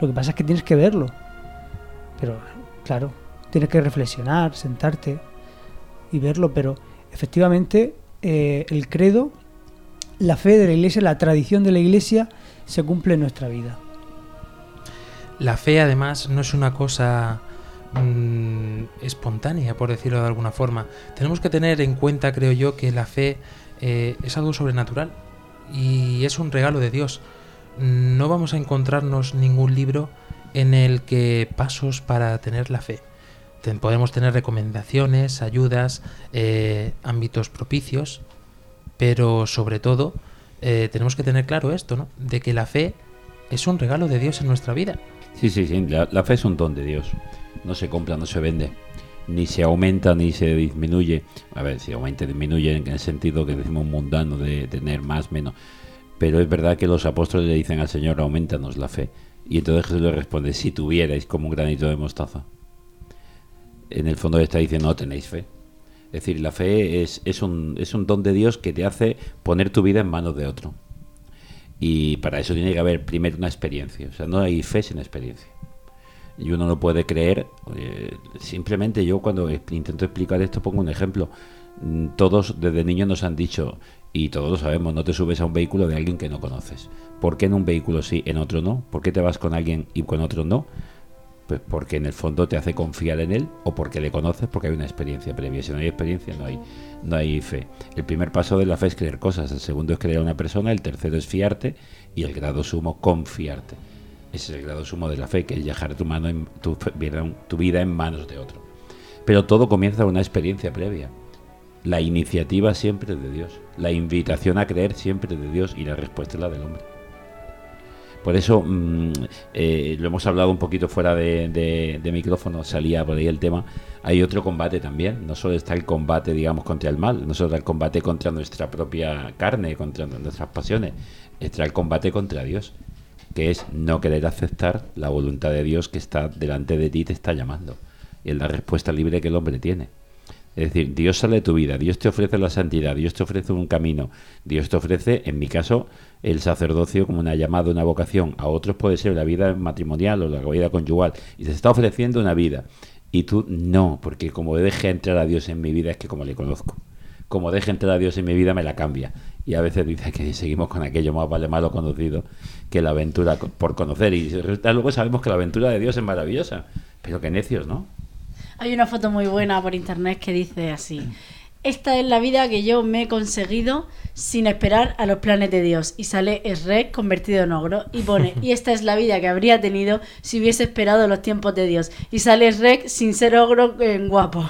Lo que pasa es que tienes que verlo. Pero claro, tienes que reflexionar, sentarte y verlo, pero efectivamente eh, el credo, la fe de la iglesia, la tradición de la iglesia se cumple en nuestra vida. La fe además no es una cosa mm, espontánea, por decirlo de alguna forma. Tenemos que tener en cuenta, creo yo, que la fe eh, es algo sobrenatural y es un regalo de Dios. No vamos a encontrarnos ningún libro en el que pasos para tener la fe. Podemos tener recomendaciones, ayudas, eh, ámbitos propicios, pero sobre todo eh, tenemos que tener claro esto, ¿no? De que la fe es un regalo de Dios en nuestra vida. Sí, sí, sí. La, fe es un don de Dios. No se compra, no se vende. Ni se aumenta ni se disminuye. A ver, si aumenta disminuye en el sentido que decimos mundano de tener más, menos. Pero es verdad que los apóstoles le dicen al Señor, aumentanos la fe. Y entonces Jesús le responde, si tuvierais como un granito de mostaza. En el fondo está diciendo, no tenéis fe. Es decir, la fe es, es, un, es un don de Dios que te hace poner tu vida en manos de otro. Y para eso tiene que haber primero una experiencia. O sea, no hay fe sin experiencia. Y uno no puede creer. eh, simplemente yo cuando intento explicar esto pongo un ejemplo. Mm, Todos desde niños nos han dicho, y todos lo sabemos, no te subes a un vehículo de alguien que no conoces. ¿Por qué en un vehículo sí, en otro no? ¿Por qué te vas con alguien y con otro no? Pues porque en el fondo te hace confiar en él o porque le conoces porque hay una experiencia previa. Si no hay experiencia no hay, no hay fe. El primer paso de la fe es creer cosas, el segundo es creer a una persona, el tercero es fiarte y el grado sumo confiarte. Ese es el grado sumo de la fe, que es dejar tu, mano en, tu, vida, tu vida en manos de otro. Pero todo comienza con una experiencia previa. La iniciativa siempre de Dios. La invitación a creer siempre de Dios y la respuesta es la del hombre. Por eso mm, eh, lo hemos hablado un poquito fuera de, de- micrófono, salía por ahí el tema. Hay otro combate también. No solo está el combate, digamos, contra el mal, no solo está el combate contra nuestra propia carne, contra nuestras pasiones, está el combate contra Dios, que es no querer aceptar la voluntad de Dios que está delante de ti y te está llamando. Y es la respuesta libre que el hombre tiene. Es decir, Dios sale de tu vida, Dios te ofrece la santidad, Dios te ofrece un camino, Dios te ofrece, en mi caso, el sacerdocio como una llamada, una vocación. A otros puede ser la vida matrimonial o la vida conyugal. Y te está ofreciendo una vida. Y tú no, porque como deje entrar a Dios en mi vida es que como le conozco. Como deje entrar a Dios en mi vida me la cambia. Y a veces dice que seguimos con aquello más vale malo conocido que la aventura por conocer. Y luego sabemos que la aventura de Dios es maravillosa. Pero qué necios, ¿no? Hay una foto muy buena por internet que dice así. Esta es la vida que yo me he conseguido sin esperar a los planes de Dios. Y sale Shrek convertido en ogro. Y pone, (laughs) y esta es la vida que habría tenido si hubiese esperado los tiempos de Dios. Y sale Shrek sin ser ogro en guapo.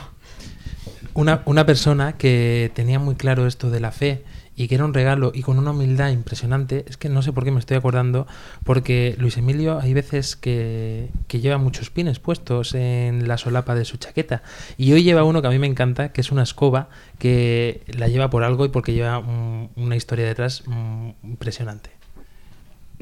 Una, una persona que tenía muy claro esto de la fe y que era un regalo y con una humildad impresionante, es que no sé por qué me estoy acordando, porque Luis Emilio hay veces que, que lleva muchos pines puestos en la solapa de su chaqueta y hoy lleva uno que a mí me encanta, que es una escoba que la lleva por algo y porque lleva mm, una historia detrás mm, impresionante.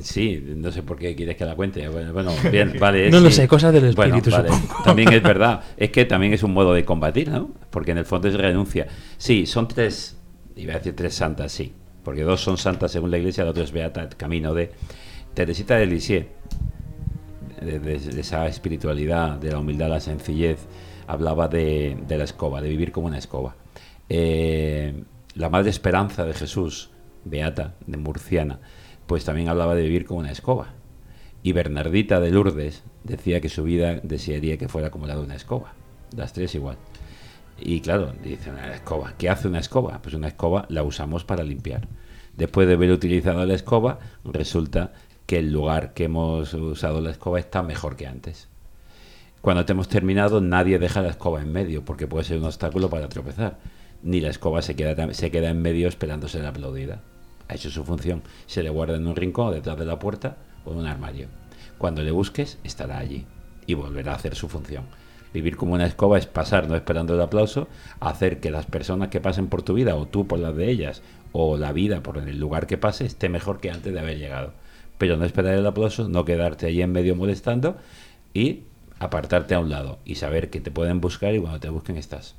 Sí, no sé por qué quieres que la cuente. Bueno, bueno, bien, (laughs) vale. No lo sé, cosas del Bueno, espíritu, vale. (laughs) También es verdad. Es que también es un modo de combatir, ¿no? Porque en el fondo es renuncia. Sí, son tres, iba a decir tres santas, sí. Porque dos son santas según la iglesia, la otra es beata, camino de Teresita de Lisieux. De, esa espiritualidad, de la humildad, la sencillez, hablaba de, de la escoba, de vivir como una escoba. Eh, la Madre Esperanza de Jesús, Beata, de Murciana, pues también hablaba de vivir como una escoba. Y Bernardita de Lourdes decía que su vida desearía que fuera como la de una escoba. Las tres igual. Y claro, dice una escoba. ¿Qué hace una escoba? Pues una escoba la usamos para limpiar. Después de haber utilizado la escoba, resulta que el lugar que hemos usado la escoba está mejor que antes. Cuando te hemos terminado, nadie deja la escoba en medio, porque puede ser un obstáculo para tropezar. Ni la escoba se queda, se queda en medio esperando ser aplaudida. Ha hecho su función. Se le guarda en un rincón, detrás de la puerta o en un armario. Cuando le busques, estará allí y volverá a hacer su función. Vivir como una escoba es pasar, no esperando el aplauso, hacer que las personas que pasen por tu vida, o tú por las de ellas, o la vida por el lugar que pase, esté mejor que antes de haber llegado. Pero no esperar el aplauso, no quedarte ahí en medio molestando y apartarte a un lado y saber que te pueden buscar y cuando te busquen estás.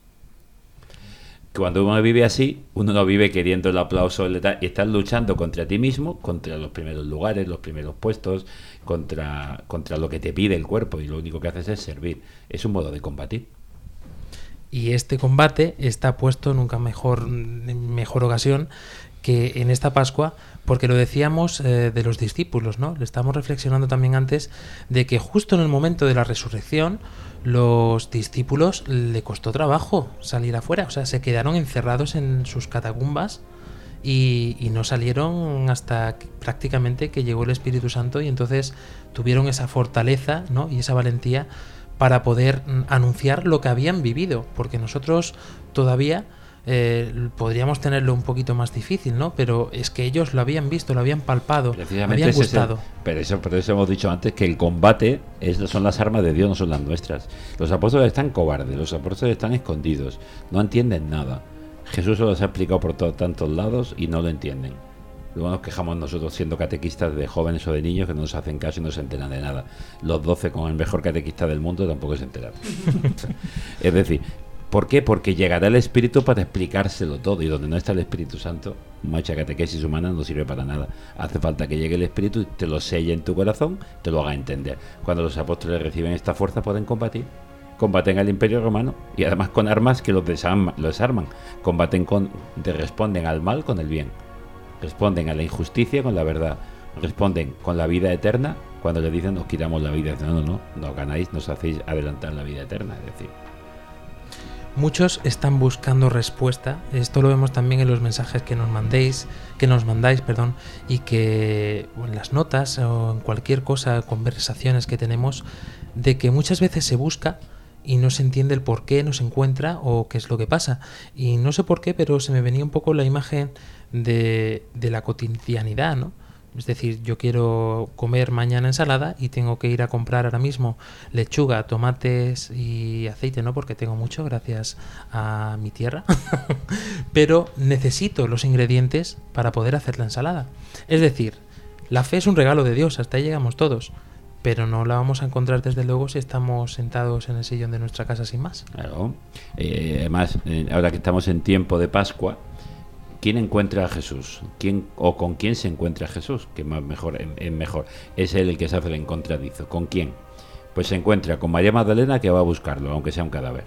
Cuando uno vive así, uno no vive queriendo el aplauso el y estás luchando contra ti mismo, contra los primeros lugares, los primeros puestos, contra, contra lo que te pide el cuerpo y lo único que haces es servir. Es un modo de combatir. Y este combate está puesto nunca mejor, mejor ocasión que en esta Pascua, porque lo decíamos eh, de los discípulos, ¿no? Le estamos reflexionando también antes de que justo en el momento de la resurrección, los discípulos le costó trabajo salir afuera, o sea, se quedaron encerrados en sus catacumbas y, no salieron hasta prácticamente que llegó el Espíritu Santo y entonces tuvieron esa fortaleza ¿no? y esa valentía para poder mm, anunciar lo que habían vivido, porque nosotros todavía eh, podríamos tenerlo un poquito más difícil, ¿no? Pero es que ellos lo habían visto, lo habían palpado, Precisamente habían ese es el- gustado. pero eso, por eso hemos dicho antes que el combate es, son las armas de Dios, no son las nuestras. Los apóstoles están cobardes, los apóstoles están escondidos, no entienden nada. Jesús se los ha explicado por to- tantos lados y no lo entienden. Luego nos quejamos nosotros siendo catequistas de jóvenes o de niños que no nos hacen caso y no se enteran de nada. Los 12 con el mejor catequista del mundo tampoco se enteran. (laughs) es decir, ¿por qué? Porque llegará el Espíritu para explicárselo todo y donde no está el Espíritu Santo, mucha catequesis humana no sirve para nada. Hace falta que llegue el Espíritu y te lo selle en tu corazón, te lo haga entender. Cuando los apóstoles reciben esta fuerza pueden combatir. Combaten al Imperio Romano y además con armas que los desarma- los desarman. Combaten con, te responden al mal con el bien. Responden a la injusticia con la verdad. Responden con la vida eterna cuando le dicen nos quitamos la vida. No, no, no, no ganáis, nos hacéis adelantar la vida eterna. Es decir, Muchos están buscando respuesta. Esto lo vemos también en los mensajes que nos mandéis, que nos mandáis, perdón, y que o en las notas o en cualquier cosa, conversaciones que tenemos, de que muchas veces se busca y no se entiende el por qué no se encuentra o qué es lo que pasa. Y no sé por qué, pero se me venía un poco la imagen de, de la cotidianidad, ¿no? Es decir, yo quiero comer mañana ensalada y tengo que ir a comprar ahora mismo lechuga, tomates y aceite, ¿no? Porque tengo mucho gracias a mi tierra. (laughs) Pero necesito los ingredientes para poder hacer la ensalada. Es decir, la fe es un regalo de Dios, hasta ahí llegamos todos. Pero no la vamos a encontrar desde luego si estamos sentados en el sillón de nuestra casa sin más. Claro. Eh, además, eh, ahora que estamos en tiempo de Pascua, ¿quién encuentra a Jesús? ¿Quién o con quién se encuentra Jesús? Que más mejor, es- mejor. Es él el que se hace el encontradizo. ¿Con quién? Pues se encuentra con María Magdalena que va a buscarlo, aunque sea un cadáver.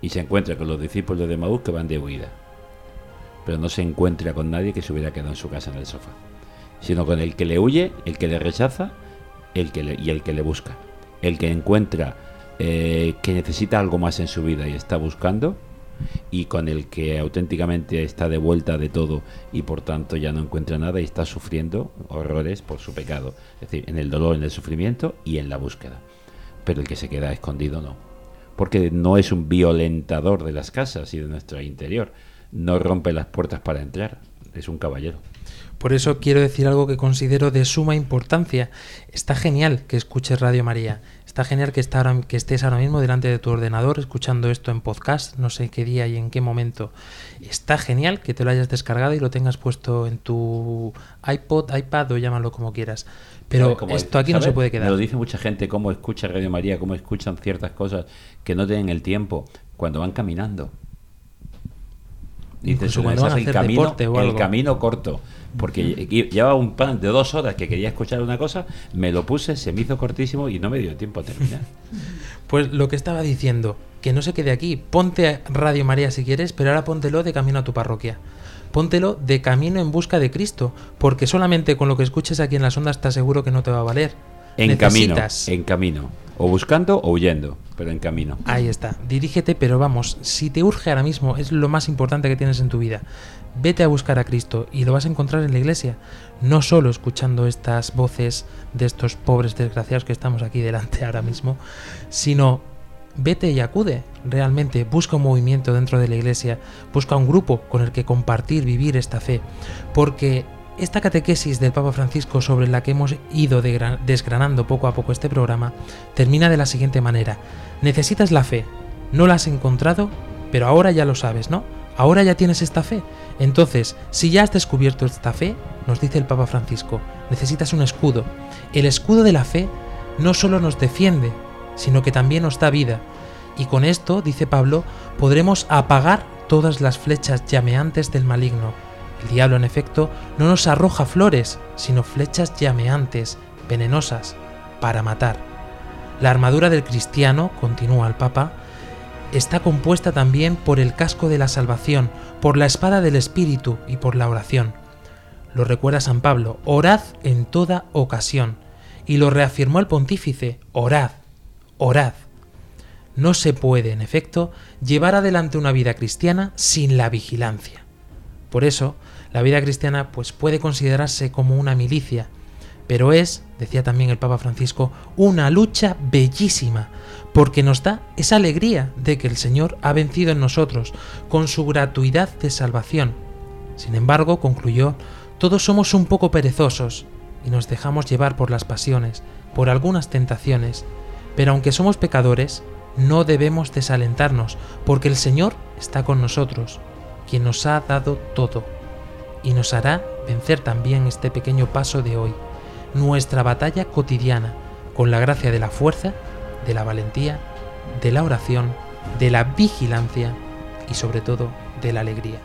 Y se encuentra con los discípulos de Maús que van de huida. Pero no se encuentra con nadie que se hubiera quedado en su casa en el sofá. Sino con el que le huye, el que le rechaza el que le- y el que le busca. El que encuentra eh, que necesita algo más en su vida y está buscando, y con el que auténticamente está de vuelta de todo y por tanto ya no encuentra nada y está sufriendo horrores por su pecado. Es decir, en el dolor, en el sufrimiento y en la búsqueda. Pero el que se queda escondido no. Porque no es un violentador de las casas y de nuestro interior. No rompe las puertas para entrar. Es un caballero. Por eso quiero decir algo que considero de suma importancia. Está genial que escuches Radio María. Está genial que, está ahora- que estés ahora mismo delante de tu ordenador escuchando esto en podcast, no sé qué día y en qué momento. Está genial que te lo hayas descargado y lo tengas puesto en tu iPod, iPad o llámalo como quieras. Pero ¿Sabes cómo esto es? aquí no se puede Me lo quedar. dice mucha gente, cómo escucha Radio María, cómo escuchan ciertas cosas que no tienen el tiempo cuando van caminando. Dices, cuando van a el camino, deporte o el camino corto. Porque lle- llevaba un plan de dos horas que quería escuchar una cosa, me lo puse, se me hizo cortísimo y no me dio tiempo a terminar. (laughs) Pues lo que estaba diciendo, que no se quede aquí. Ponte Radio María si quieres, pero ahora póntelo de camino a tu parroquia. Póntelo de camino en busca de Cristo, porque solamente con lo que escuches aquí en las ondas estás seguro que no te va a valer. En camino, en camino. O buscando o huyendo, pero en camino. Ahí está, dirígete, pero vamos, si te urge ahora mismo, es lo más importante que tienes en tu vida. Vete a buscar a Cristo y lo vas a encontrar en la iglesia, no solo escuchando estas voces de estos pobres desgraciados que estamos aquí delante ahora mismo, sino vete y acude, realmente, busca un movimiento dentro de la iglesia, busca un grupo con el que compartir, vivir esta fe, porque esta catequesis del Papa Francisco sobre la que hemos ido desgranando poco a poco este programa termina de la siguiente manera. Necesitas la fe, no la has encontrado, pero ahora ya lo sabes, ¿no? Ahora ya tienes esta fe. Entonces, si ya has descubierto esta fe, nos dice el Papa Francisco, necesitas un escudo. El escudo de la fe no solo nos defiende, sino que también nos da vida. Y con esto, dice Pablo, podremos apagar todas las flechas llameantes del maligno. El diablo, en efecto, no nos arroja flores, sino flechas llameantes, venenosas, para matar. La armadura del cristiano, continúa el Papa, está compuesta también por el casco de la salvación, por la espada del Espíritu y por la oración. Lo recuerda San Pablo, orad en toda ocasión. Y lo reafirmó el pontífice, orad, orad. No se puede, en efecto, llevar adelante una vida cristiana sin la vigilancia. Por eso, la vida cristiana pues puede considerarse como una milicia, pero es, decía también el Papa Francisco, una lucha bellísima, porque nos da esa alegría de que el Señor ha vencido en nosotros con su gratuidad de salvación. Sin embargo, concluyó, todos somos un poco perezosos y nos dejamos llevar por las pasiones, por algunas tentaciones, pero aunque somos pecadores, no debemos desalentarnos, porque el Señor está con nosotros, quien nos ha dado todo, y nos hará vencer también este pequeño paso de hoy, nuestra batalla cotidiana, con la gracia de la fuerza, de la valentía, de la oración, de la vigilancia y sobre todo de la alegría.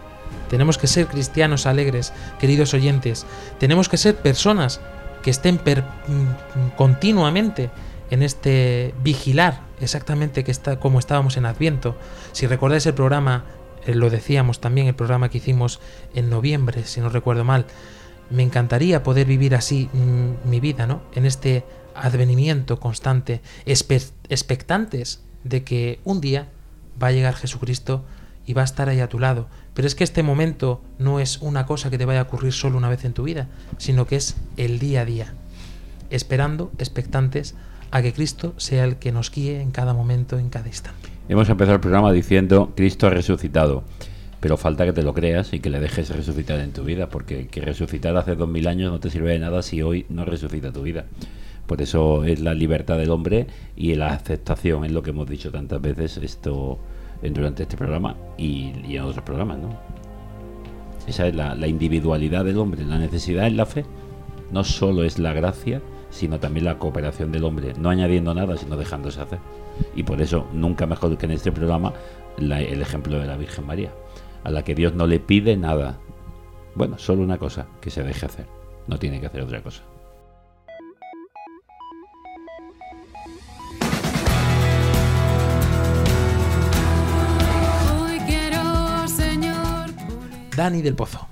Tenemos que ser cristianos alegres, queridos oyentes. Tenemos que ser personas que estén mm, continuamente en este vigilar, exactamente que está como estábamos en Adviento. Si recordáis el programa, eh, lo decíamos también, el programa que hicimos en noviembre, si no recuerdo mal, me encantaría poder vivir así mm, mi vida, ¿no? En este advenimiento constante, expectantes de que un día va a llegar Jesucristo y va a estar ahí a tu lado. Pero es que este momento no es una cosa que te vaya a ocurrir solo una vez en tu vida, sino que es el día a día, esperando, expectantes, a que Cristo sea el que nos guíe en cada momento, en cada instante. Hemos empezado el programa diciendo Cristo ha resucitado, pero falta que te lo creas y que le dejes resucitar en tu vida, porque que resucitar hace dos mil años no te sirve de nada si hoy no resucita tu vida. Por eso es la libertad del hombre y la aceptación, es lo que hemos dicho tantas veces esto durante este programa y, y en otros programas, ¿no? Esa es la, la individualidad del hombre, la necesidad es la fe. No solo es la gracia, sino también la cooperación del hombre, no añadiendo nada, sino dejándose hacer. Y por eso, nunca mejor que en este programa, la- el ejemplo de la Virgen María, a la que Dios no le pide nada. Bueno, solo una cosa, que se deje hacer. No tiene que hacer otra cosa. Dani del Pozo.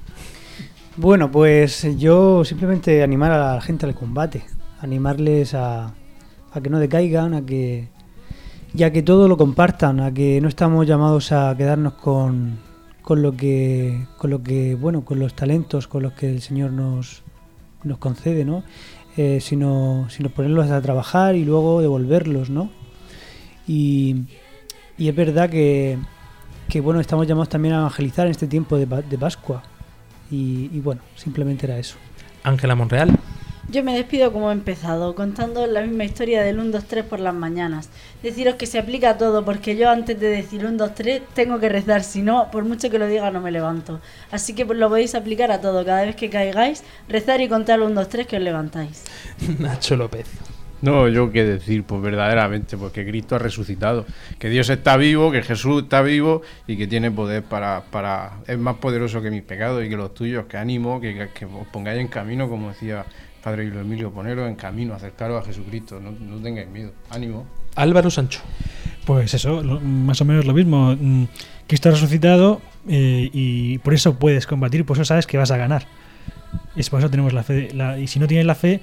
Bueno, pues yo simplemente animar a la gente al combate, animarles a, a que no decaigan, a que ya que todo lo compartan, a que no estamos llamados a quedarnos con, con lo que con lo que bueno, con los talentos con los que el Señor nos nos concede, ¿no? Eh, sino sino ponerlos a trabajar y luego devolverlos, ¿no? Y, y es verdad que, que bueno, estamos llamados también a evangelizar en este tiempo de, de Pascua. Y bueno, simplemente era eso. Ángela Monreal. Yo me despido como he empezado, contando la misma historia del 1, 2, 3 por las mañanas. Deciros que se aplica a todo, porque yo antes de decir 1, 2, 3 tengo que rezar, si no, por mucho que lo diga, no me levanto. Así que pues, lo podéis aplicar a todo, cada vez que caigáis, rezar y contar 1, 2, 3 que os levantáis. (laughs) Nacho López. No, yo qué decir, pues verdaderamente, porque Cristo ha resucitado, que Dios está vivo, que Jesús está vivo y que tiene poder para, para es más poderoso que mis pecados y que los tuyos, que ánimo, que, que os pongáis en camino, como decía Padre Hilo Emilio, poneros en camino, acercaros a Jesucristo, no, no tengáis miedo, ánimo. Álvaro Sancho. Pues eso, lo- más o menos lo mismo. Mm, Cristo ha resucitado eh, y por eso puedes combatir, por eso sabes que vas a ganar. Es por eso tenemos la fe. la- y si no tienes la fe,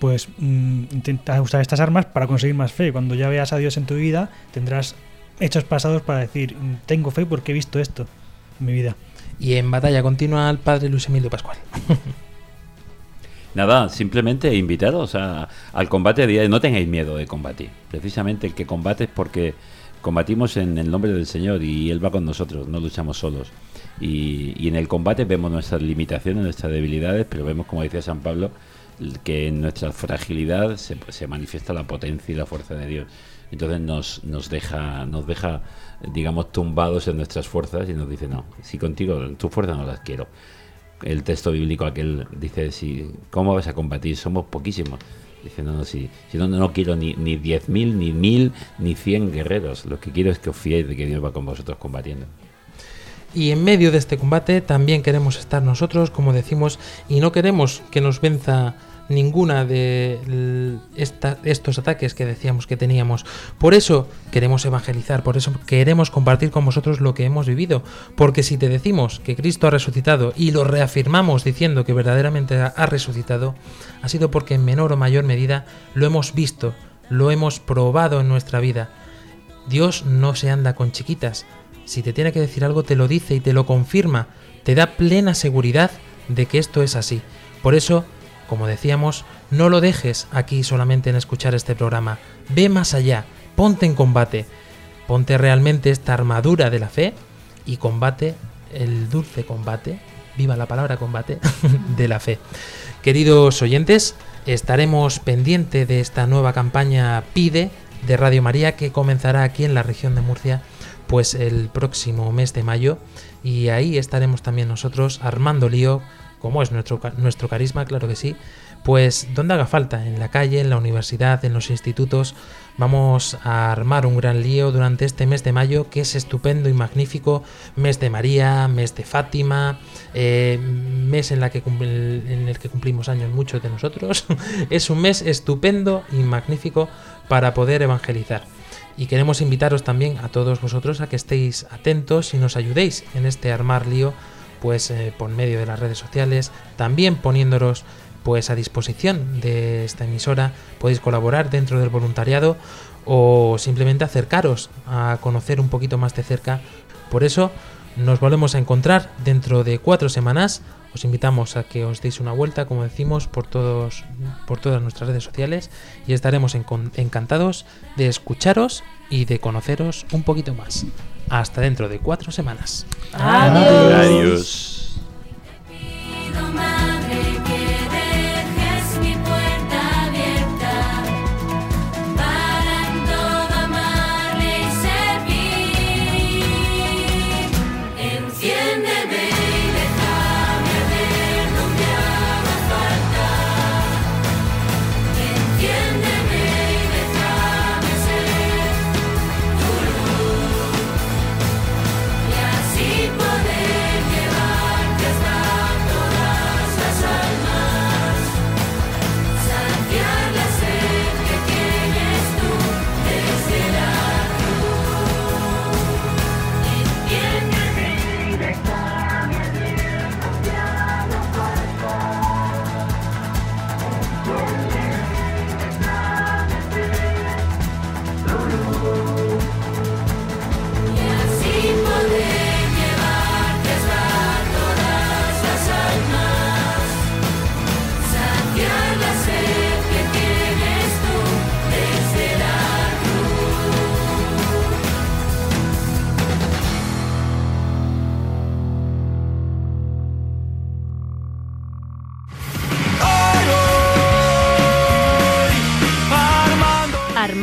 pues mm, intenta usar estas armas para conseguir más fe. Cuando ya veas a Dios en tu vida, tendrás hechos pasados para decir, mm, tengo fe porque he visto esto en mi vida. Y en batalla continua el padre Luis Emilio Pascual. (laughs) Nada, simplemente invitaros a- al combate a día. No tengáis miedo de combatir. Precisamente el que combate es porque combatimos en el nombre del Señor y Él va con nosotros, no luchamos solos. Y, y en el combate vemos nuestras limitaciones, nuestras debilidades, pero vemos, como decía San Pablo, que en nuestra fragilidad se, se manifiesta la potencia y la fuerza de Dios. Entonces nos, nos deja, nos deja, digamos, tumbados en nuestras fuerzas y nos dice, no, si contigo, tus fuerzas no las quiero el texto bíblico aquel dice, si, ¿cómo vas a combatir? Somos poquísimos. Dice, no, no, si, si no, no quiero ni, ni 10.000, ni 1.000, ni 100 guerreros. Lo que quiero es que os fiéis de que Dios va con vosotros combatiendo. Y en medio de este combate también queremos estar nosotros, como decimos, y no queremos que nos venza ninguna de estos ataques que decíamos que teníamos. Por eso queremos evangelizar, por eso queremos compartir con vosotros lo que hemos vivido. Porque si te decimos que Cristo ha resucitado y lo reafirmamos diciendo que verdaderamente ha resucitado, ha sido porque en menor o mayor medida lo hemos visto, lo hemos probado en nuestra vida. Dios no se anda con chiquitas. Si te tiene que decir algo, te lo dice y te lo confirma. Te da plena seguridad de que esto es así. Por eso, como decíamos, no lo dejes aquí solamente en escuchar este programa. Ve más allá, ponte en combate. Ponte realmente esta armadura de la fe y combate el dulce combate, viva la palabra combate, (laughs) de la fe. Queridos oyentes, estaremos pendiente de esta nueva campaña Pide de Radio María que comenzará aquí en la región de Murcia pues el próximo mes de mayo y ahí estaremos también nosotros armando lío como es nuestro, nuestro carisma, claro que sí, pues donde haga falta, en la calle, en la universidad, en los institutos, vamos a armar un gran lío durante este mes de mayo, que es estupendo y magnífico, mes de María, mes de Fátima, eh, mes en, en el que cumplimos años muchos de nosotros, (laughs) es un mes estupendo y magnífico para poder evangelizar. Y queremos invitaros también a todos vosotros a que estéis atentos y nos ayudéis en este armar lío, pues eh, por medio de las redes sociales, también poniéndonos pues a disposición de esta emisora, podéis colaborar dentro del voluntariado o simplemente acercaros a conocer un poquito más de cerca. Por eso nos volvemos a encontrar dentro de cuatro semanas. Os invitamos a que os deis una vuelta, como decimos, por todos, por todas nuestras redes sociales y estaremos encantados de escucharos y de conoceros un poquito más. Hasta dentro de cuatro semanas. Adiós. Adiós.